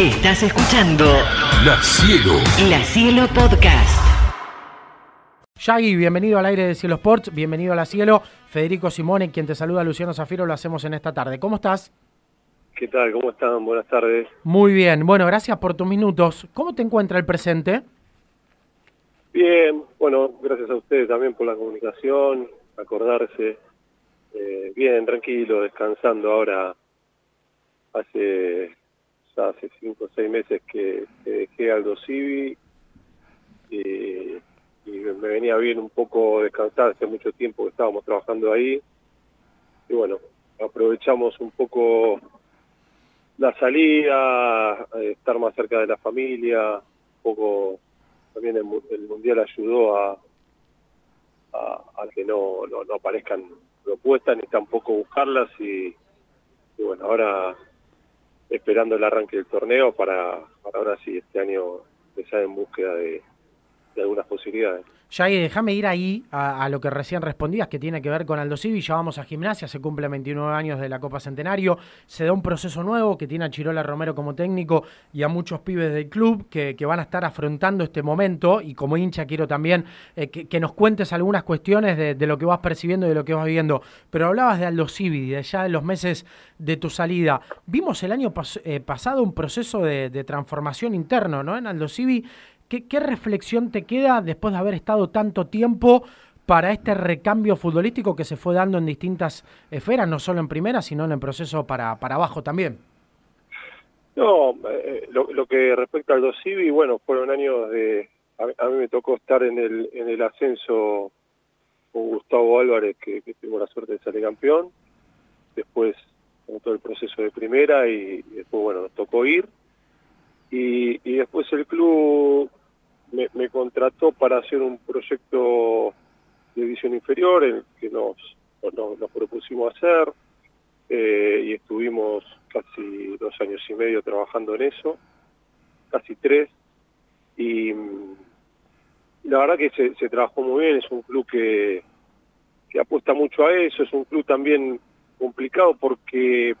Estás escuchando La Cielo. La Cielo Podcast. Yagi, bienvenido al aire de Cielo Sports, bienvenido a La Cielo. Federico Simone, quien te saluda, Luciano Zafiro, lo hacemos en esta tarde. ¿Cómo estás? ¿Qué tal? ¿Cómo están? Buenas tardes. Muy bien, bueno, gracias por tus minutos. ¿Cómo te encuentra el presente? Bien, bueno, gracias a ustedes también por la comunicación, acordarse. Eh, bien, tranquilo, descansando ahora. Hace hace cinco o seis meses que, que dejé Aldo Civi y, y me venía bien un poco descansar, hace mucho tiempo que estábamos trabajando ahí. Y bueno, aprovechamos un poco la salida, eh, estar más cerca de la familia, un poco también el, mu- el mundial ayudó a, a, que no, no, aparezcan propuestas ni tampoco buscarlas y bueno, ahora esperando el arranque del torneo para, para ahora sí este año empezar en búsqueda de, posibilidades. Yagi, déjame ir ahí a, lo que recién respondías, que tiene que ver con Aldo Civi. Ya vamos a gimnasia, se cumple 29 años de la Copa Centenario. Se da un proceso nuevo que tiene a Chirola Romero como técnico y a muchos pibes del club que, que van a estar afrontando este momento. Y como hincha quiero también eh, que, nos cuentes algunas cuestiones de, lo que vas percibiendo y de lo que vas viendo. Pero hablabas de Aldo Civi, de ya de los meses de tu salida. Vimos el año eh, pasado un proceso de, de transformación interno ¿no? en Aldo Civi. ¿Qué, ¿Qué reflexión te queda después de haber estado tanto tiempo para este recambio futbolístico que se fue dando en distintas esferas, no solo en primera, sino en el proceso para, para abajo también? No, eh, lo, lo que respecta al Dosivi, bueno, fueron años de... A, mí- me tocó estar en el, en el ascenso con Gustavo Álvarez, que, tuvo la suerte de salir campeón. Después, todo el proceso de primera y, después, bueno, nos tocó ir. Y después el club me, contrató para hacer un proyecto de división inferior, el que nos, propusimos hacer eh, y estuvimos casi dos años y medio trabajando en eso, casi tres, y la verdad que se, trabajó muy bien, es un club que, que apuesta mucho a eso, es un club también complicado porque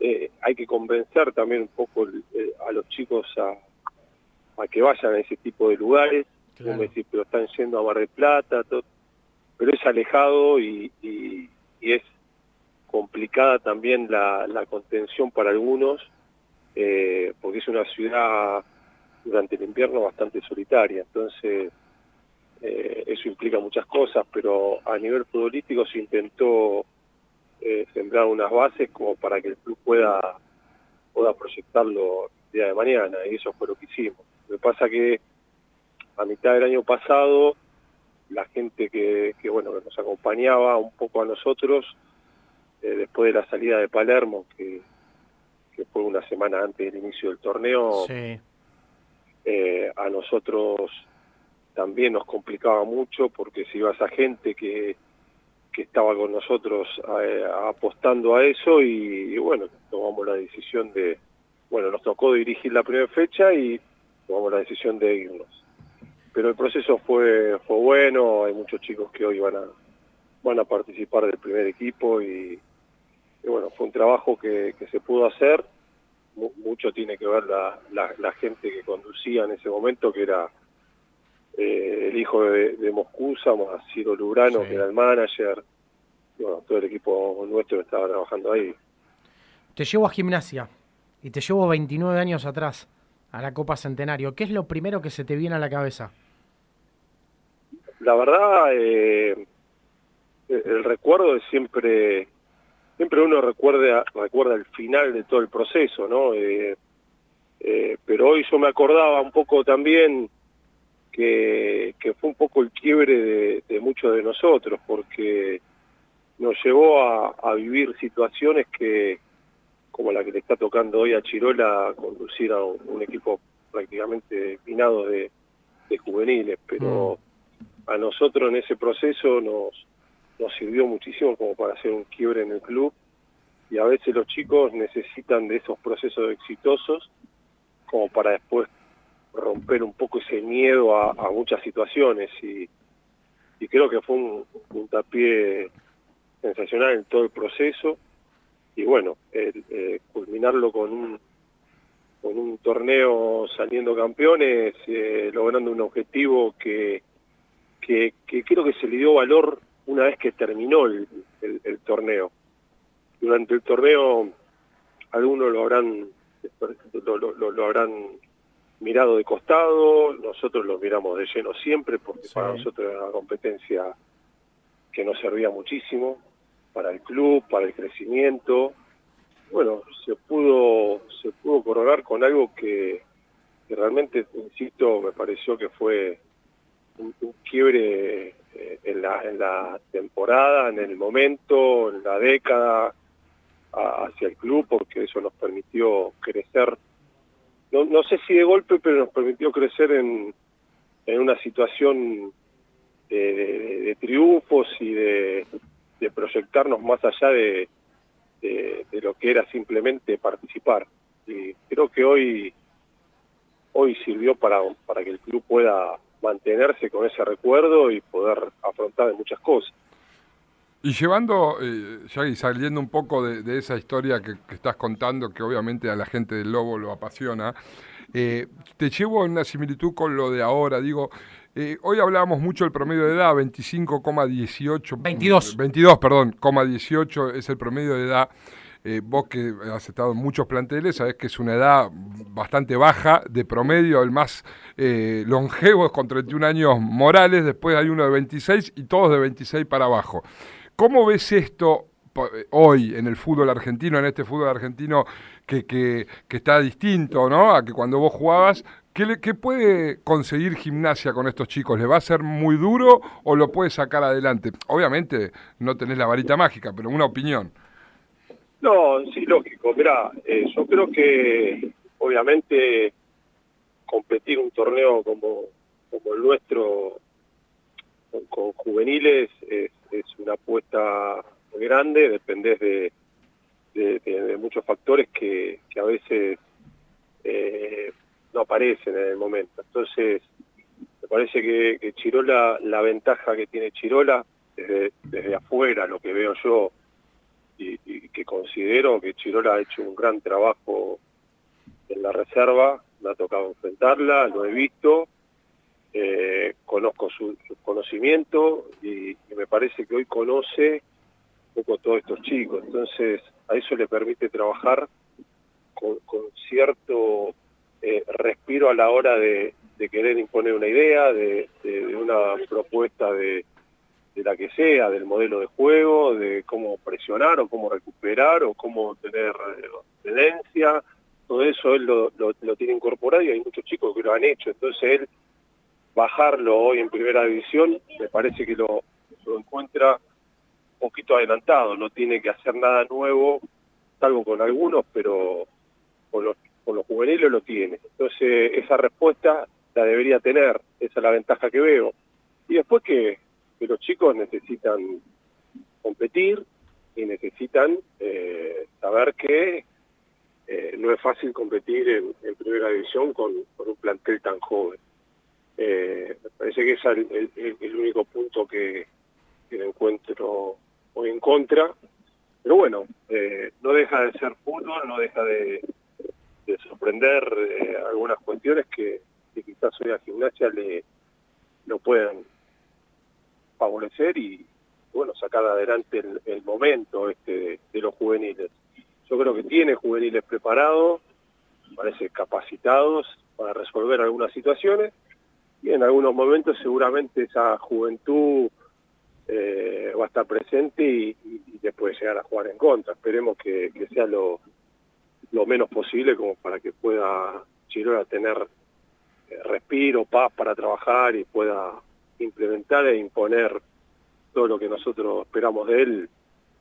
eh, hay que convencer también un poco eh, a los chicos a, a que vayan a ese tipo de lugares, Claro. como decir, pero están yendo a Mar del Plata, todo, pero es alejado y, y- y es complicada también la, la contención para algunos, eh, porque es una ciudad durante el invierno bastante solitaria, entonces eh, eso implica muchas cosas, pero a nivel futbolístico se intentó eh, sembrar unas bases como para que el club pueda, pueda proyectarlo el día de mañana, y eso fue lo que hicimos. Que pasa que a mitad del año pasado, la gente que, que bueno que nos acompañaba un poco a nosotros, eh, después de la salida de Palermo, que, que fue una semana antes del inicio del torneo, Sí, eh, a nosotros también nos complicaba mucho porque se iba esa gente que, que estaba con nosotros eh, apostando a eso y, y bueno, tomamos la decisión de, bueno, nos tocó dirigir la primera fecha y tomamos la decisión de irnos. Pero el proceso fue, fue bueno, hay muchos chicos que hoy van a, van a participar del primer equipo y, y bueno, fue un trabajo que, que se pudo hacer mu- mucho tiene que ver la, la, la gente que conducía en ese momento, que era eh, el hijo de, de Moscusa, más Ciro Lubrano, Sí. que era el manager, y bueno, todo el equipo nuestro estaba trabajando ahí. te llevo a gimnasia y te llevo 29 años atrás a la Copa Centenario. ¿Qué es lo primero que se te viene a la cabeza? La verdad, eh, el, recuerdo es siempre, siempre uno recuerda, recuerda el final de todo el proceso, ¿no? Eh, eh, pero hoy yo me acordaba un poco también que, fue un poco el quiebre de, muchos de nosotros, porque nos llevó a vivir situaciones que, como la que le está tocando hoy a Chirola, conducir a un, un equipo prácticamente minado de, de juveniles, pero a nosotros en ese proceso nos, nos sirvió muchísimo como para hacer un quiebre en el club y a veces los chicos necesitan de esos procesos exitosos como para después romper un poco ese miedo a, a muchas situaciones y, y creo que fue un puntapié sensacional en todo el proceso y bueno, eh, culminarlo con un, con torneo saliendo campeones, eh, logrando un objetivo que, que, creo que se le dio valor una vez que terminó el, torneo. Durante el torneo algunos lo habrán lo, habrán mirado de costado, nosotros lo miramos de lleno siempre porque para nosotros era una competencia que nos servía muchísimo para el club, para el crecimiento. Bueno, se pudo se pudo coronar con algo que, realmente, insisto, me pareció que fue un, quiebre eh, en, la, en la temporada, en el momento, en la década hacia el club, porque eso nos permitió crecer, no, no sé si de golpe, pero nos permitió crecer en, en una situación de, triunfos y de, proyectarnos más allá de, de, lo que era simplemente participar. Y creo que hoy, hoy sirvió para, para que el club pueda mantenerse con ese recuerdo y poder afrontar muchas cosas. Y llevando, eh, y saliendo un poco de, esa historia que, estás contando, que obviamente a la gente del Lobo lo apasiona, eh, te llevo en una similitud con lo de ahora. Digo, eh, hoy hablábamos mucho del promedio de edad, 25,18. 22. 22, perdón, 18 es el promedio de edad. Eh, vos que has estado en muchos planteles, sabés que es una edad bastante baja de promedio, el más eh, longevo es con 31 años Morales, después hay uno de 26 y todos de 26 para abajo. ¿Cómo ves esto hoy en el fútbol argentino, en este fútbol argentino que, que, que está distinto ¿no? a que cuando vos jugabas? ¿Qué, puede conseguir gimnasia con estos chicos? ¿Le va a ser muy duro o lo puede sacar adelante? Obviamente no tenés la varita mágica, pero una opinión. No, sí, lógico. Mira, eh, yo creo que obviamente competir un torneo como, como el nuestro con, juveniles es, una apuesta grande, dependés de, muchos factores que, a veces eh, no aparecen en el momento. Entonces, me parece que, Chirola, la ventaja que tiene Chirola, desde, desde afuera, lo que veo yo, y, que considero que Chirola ha hecho un gran trabajo en la reserva, me ha tocado enfrentarla, lo he visto, eh, conozco su, conocimiento y, me parece que hoy conoce poco todos estos chicos, entonces a eso le permite trabajar con cierto eh, respiro a la hora de, querer imponer una idea, de, una propuesta de, la que sea, del modelo de juego, de cómo presionar o cómo recuperar o cómo tener tendencia, todo eso él lo, tiene incorporado y hay muchos chicos que lo han hecho, entonces él bajarlo hoy en primera división me parece que lo, encuentra poquito adelantado, no tiene que hacer nada nuevo, salvo con algunos, pero con los con los juveniles lo tiene. Entonces esa respuesta la debería tener, esa es la ventaja que veo. Y después que, los chicos necesitan competir y necesitan eh, saber que eh, no es fácil competir en, primera división con, un plantel tan joven. Eh, me parece que es el, único punto que, que, encuentro hoy en contra. Pero bueno, no deja de ser fútbol, no deja de, de sorprender eh, algunas cuestiones que, quizás hoy a gimnasia le lo puedan favorecer y bueno sacar adelante el, momento este de, los juveniles. Yo creo que tiene juveniles preparados, parece capacitados para resolver algunas situaciones y en algunos momentos seguramente esa juventud eh, va a estar presente y, puede llegar a jugar en contra. Esperemos que sea lo, menos posible como para que pueda Chirola tener eh, respiro, paz para trabajar y pueda implementar e imponer todo lo que nosotros esperamos de él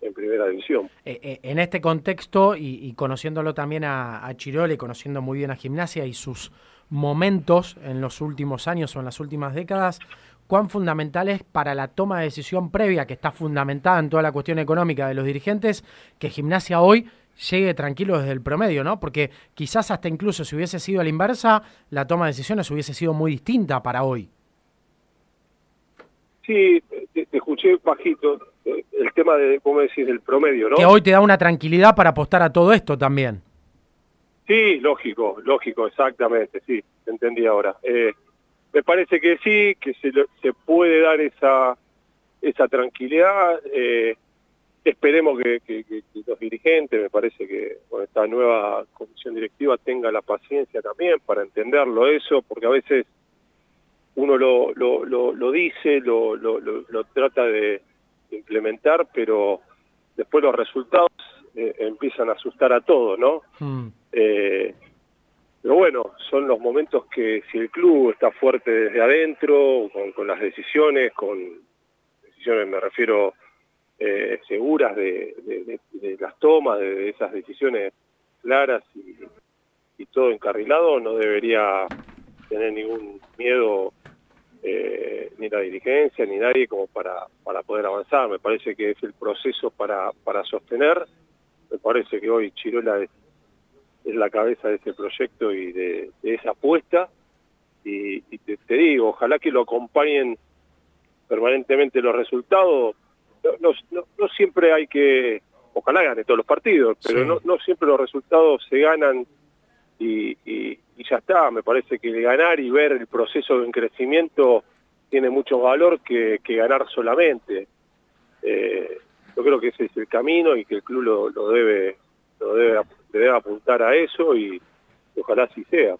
en primera división. Eh, eh, en este contexto y, conociéndolo también a, a Chirola y conociendo muy bien a Gimnasia y sus momentos en los últimos años o en las últimas décadas, cuán fundamental es para la toma de decisión previa, que está fundamentada en toda la cuestión económica de los dirigentes, que Gimnasia hoy llegue tranquilo desde el promedio, ¿no? Porque quizás hasta incluso si hubiese sido a la inversa, la toma de decisiones hubiese sido muy distinta para hoy. Sí, te, escuché bajito el tema de, ¿cómo decís?, del promedio, ¿no? Que hoy te da una tranquilidad para apostar a todo esto también. Sí, lógico, lógico, exactamente, sí, entendí ahora. Eh, me parece que sí, que se, se puede dar esa, esa tranquilidad. Eh, esperemos que, los dirigentes, me parece que con esta nueva comisión directiva tenga la paciencia también para entenderlo eso, porque a veces uno lo, lo, lo, dice, lo, lo, trata de implementar, pero después los resultados eh, empiezan a asustar a todos, ¿no? Hmm. Eh, pero bueno, son los momentos que si el club está fuerte desde adentro, con, las decisiones, con decisiones me refiero eh, seguras de, las tomas, de, esas decisiones claras y, todo encarrilado, no debería tener ningún miedo eh, ni la dirigencia ni nadie como para, para poder avanzar. Me parece que es el proceso para, para sostener. Me parece que hoy Chirola la cabeza de ese proyecto y de, esa apuesta. Y, te, digo, ojalá que lo acompañen permanentemente los resultados. No, no, siempre hay que, ojalá gane todos los partidos, pero no, no siempre los resultados se ganan y, ya está. Me parece que ganar y ver el proceso de crecimiento tiene mucho valor que, ganar solamente. Eh, yo creo que ese es el camino y que el club lo, debe, lo debe, debe apuntar a eso y ojalá así sea.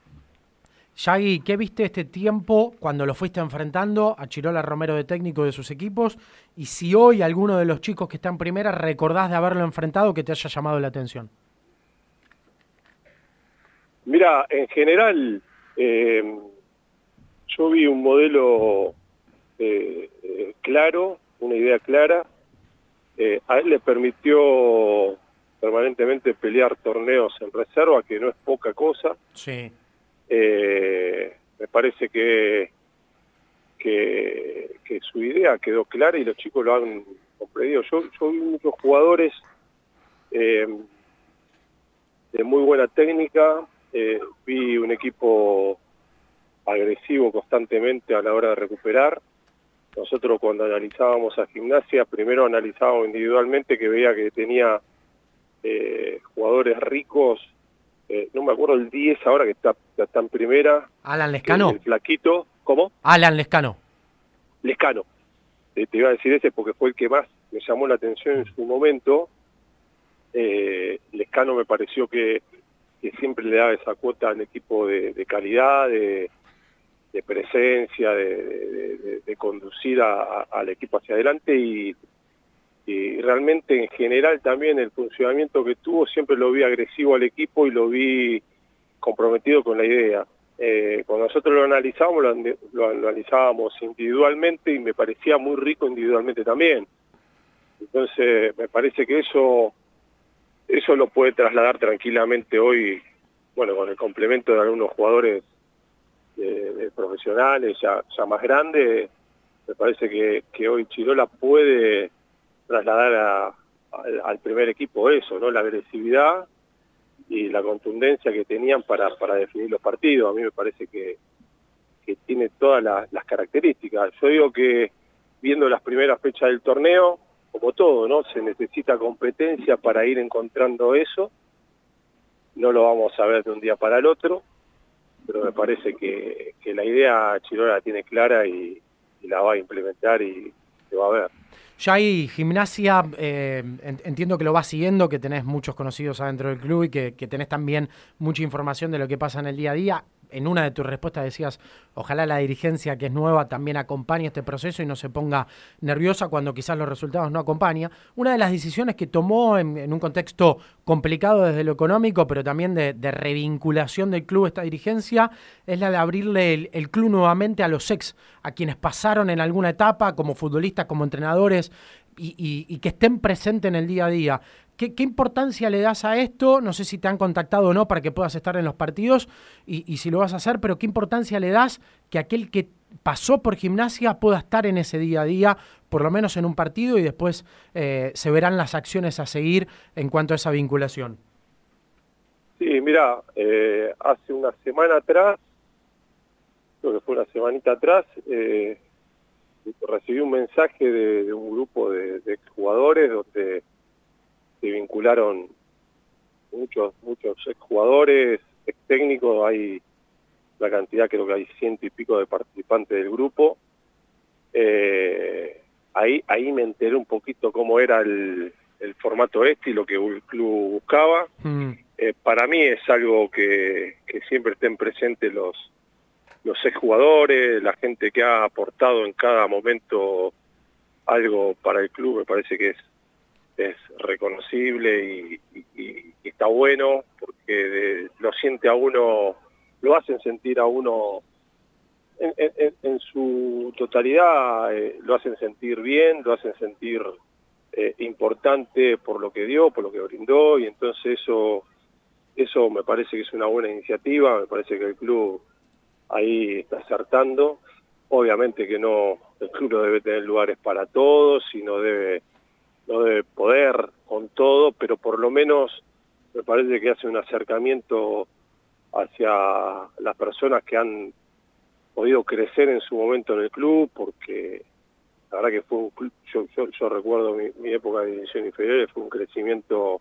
Yagi, ¿qué viste este tiempo cuando lo fuiste enfrentando a Chirola Romero de técnico de sus equipos? Y si hoy alguno de los chicos que están en primera recordás de haberlo enfrentado que te haya llamado la atención. Mira, en general, eh, yo vi un modelo eh, eh, claro, una idea clara. a él le permitió permanentemente pelear torneos en reserva, que no es poca cosa. Sí. me parece que, que, su idea quedó clara y los chicos lo han comprendido. Yo, yo vi muchos jugadores de muy buena técnica, eh, vi un equipo agresivo constantemente a la hora de recuperar. Nosotros cuando analizábamos a gimnasia, primero analizábamos individualmente que veía que tenía eh, jugadores ricos, eh, no me acuerdo el 10 ahora que está, está en primera. Alan Lescano. El flaquito, ¿cómo? Alan Lescano. Lescano. te iba a decir ese porque fue el que más me llamó la atención en su momento. Lescano me pareció que que siempre le da esa cuota al equipo de, calidad, de, presencia, de, conducir al equipo hacia adelante y, realmente en general también el funcionamiento que tuvo siempre lo vi agresivo al equipo y lo vi comprometido con la idea. Eh, cuando nosotros lo analizábamos, lo, analizábamos individualmente y me parecía muy rico individualmente también. Entonces me parece que eso eso lo puede trasladar tranquilamente hoy, bueno, con el complemento de algunos jugadores de, profesionales ya, ya más grandes, me parece que, que hoy Chirola puede trasladar al primer equipo eso, ¿no? La agresividad y la contundencia que tenían para, definir los partidos. A mí me parece que, que tiene todas las características. Yo digo que viendo las primeras fechas del torneo, como todo, ¿no? Se necesita competencia para ir encontrando eso. No lo vamos a ver de un día para el otro, pero me parece que, la idea Chirola la tiene clara y, la va a implementar y se va a ver. Ya hay gimnasia, eh, entiendo que lo vas siguiendo, que tenés muchos conocidos adentro del club y que, que tenés también mucha información de lo que pasa en el día a día en una de tus respuestas decías, ojalá la dirigencia que es nueva también acompañe este proceso y no se ponga nerviosa cuando quizás los resultados no acompañan. Una de las decisiones que tomó en, un contexto complicado desde lo económico, pero también de, revinculación del club esta dirigencia, es la de abrirle el, club nuevamente a los ex, a quienes pasaron en alguna etapa como futbolistas, como entrenadores, y, que estén presentes en el día a día. ¿Qué, importancia le das a esto? No sé si te han contactado o no para que puedas estar en los partidos y, si lo vas a hacer, pero ¿qué importancia le das que aquel que pasó por gimnasia pueda estar en ese día a día, por lo menos en un partido, y después eh, se verán las acciones a seguir en cuanto a esa vinculación? Sí, mira, eh, hace una semana atrás, creo que fue una semanita atrás, eh, recibí un mensaje de, un grupo de, de exjugadores donde se vincularon muchos, muchos jugadores, ex técnicos, hay la cantidad, creo que hay ciento y pico de participantes del grupo. Eh, ahí, ahí me enteré un poquito cómo era el, formato este y lo que el club buscaba. Mm. Eh, para mí es algo que, que siempre estén presentes los, los jugadores, la gente que ha aportado en cada momento algo para el club, me parece que es, es reconocible y, está bueno porque lo siente a uno, lo hacen sentir a uno en, su totalidad, eh, lo hacen sentir bien, lo hacen sentir eh, importante por lo que dio, por lo que brindó y entonces eso, eso me parece que es una buena iniciativa, me parece que el club ahí está acertando. Obviamente que no, el club no debe tener lugares para todos y no debe, debe poder con todo, pero por lo menos me parece que hace un acercamiento hacia las personas que han podido crecer en su momento en el club, porque la verdad que fue un club, yo, recuerdo mi, época de división inferior, fue un crecimiento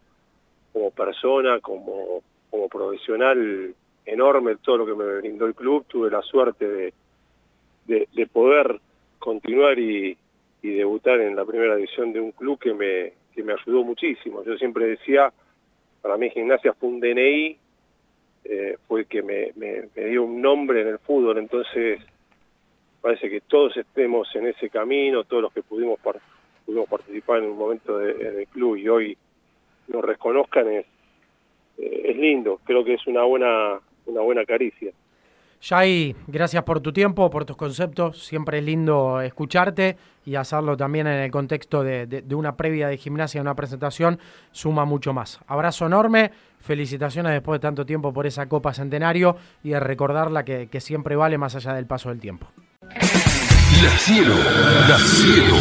como persona, como, como profesional enorme todo lo que me brindó el club, tuve la suerte de, de, poder continuar y, y, debutar en la primera división de un club que me, que me ayudó muchísimo. Yo siempre decía, para mí gimnasia fue un DNI, eh, fue que me, me, dio un nombre en el fútbol, entonces parece que todos estemos en ese camino, todos los que pudimos, pudimos participar en un momento de, en el club y hoy nos reconozcan es, eh, es lindo, creo que es una buena una buena caricia. Jai, gracias por tu tiempo, por tus conceptos. Siempre es lindo escucharte y hacerlo también en el contexto de, una previa de gimnasia, una presentación, suma mucho más. Abrazo enorme, felicitaciones después de tanto tiempo por esa Copa Centenario y de recordarla que, que siempre vale más allá del paso del tiempo. La Cielo, La Cielo.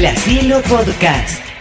La Cielo Podcast.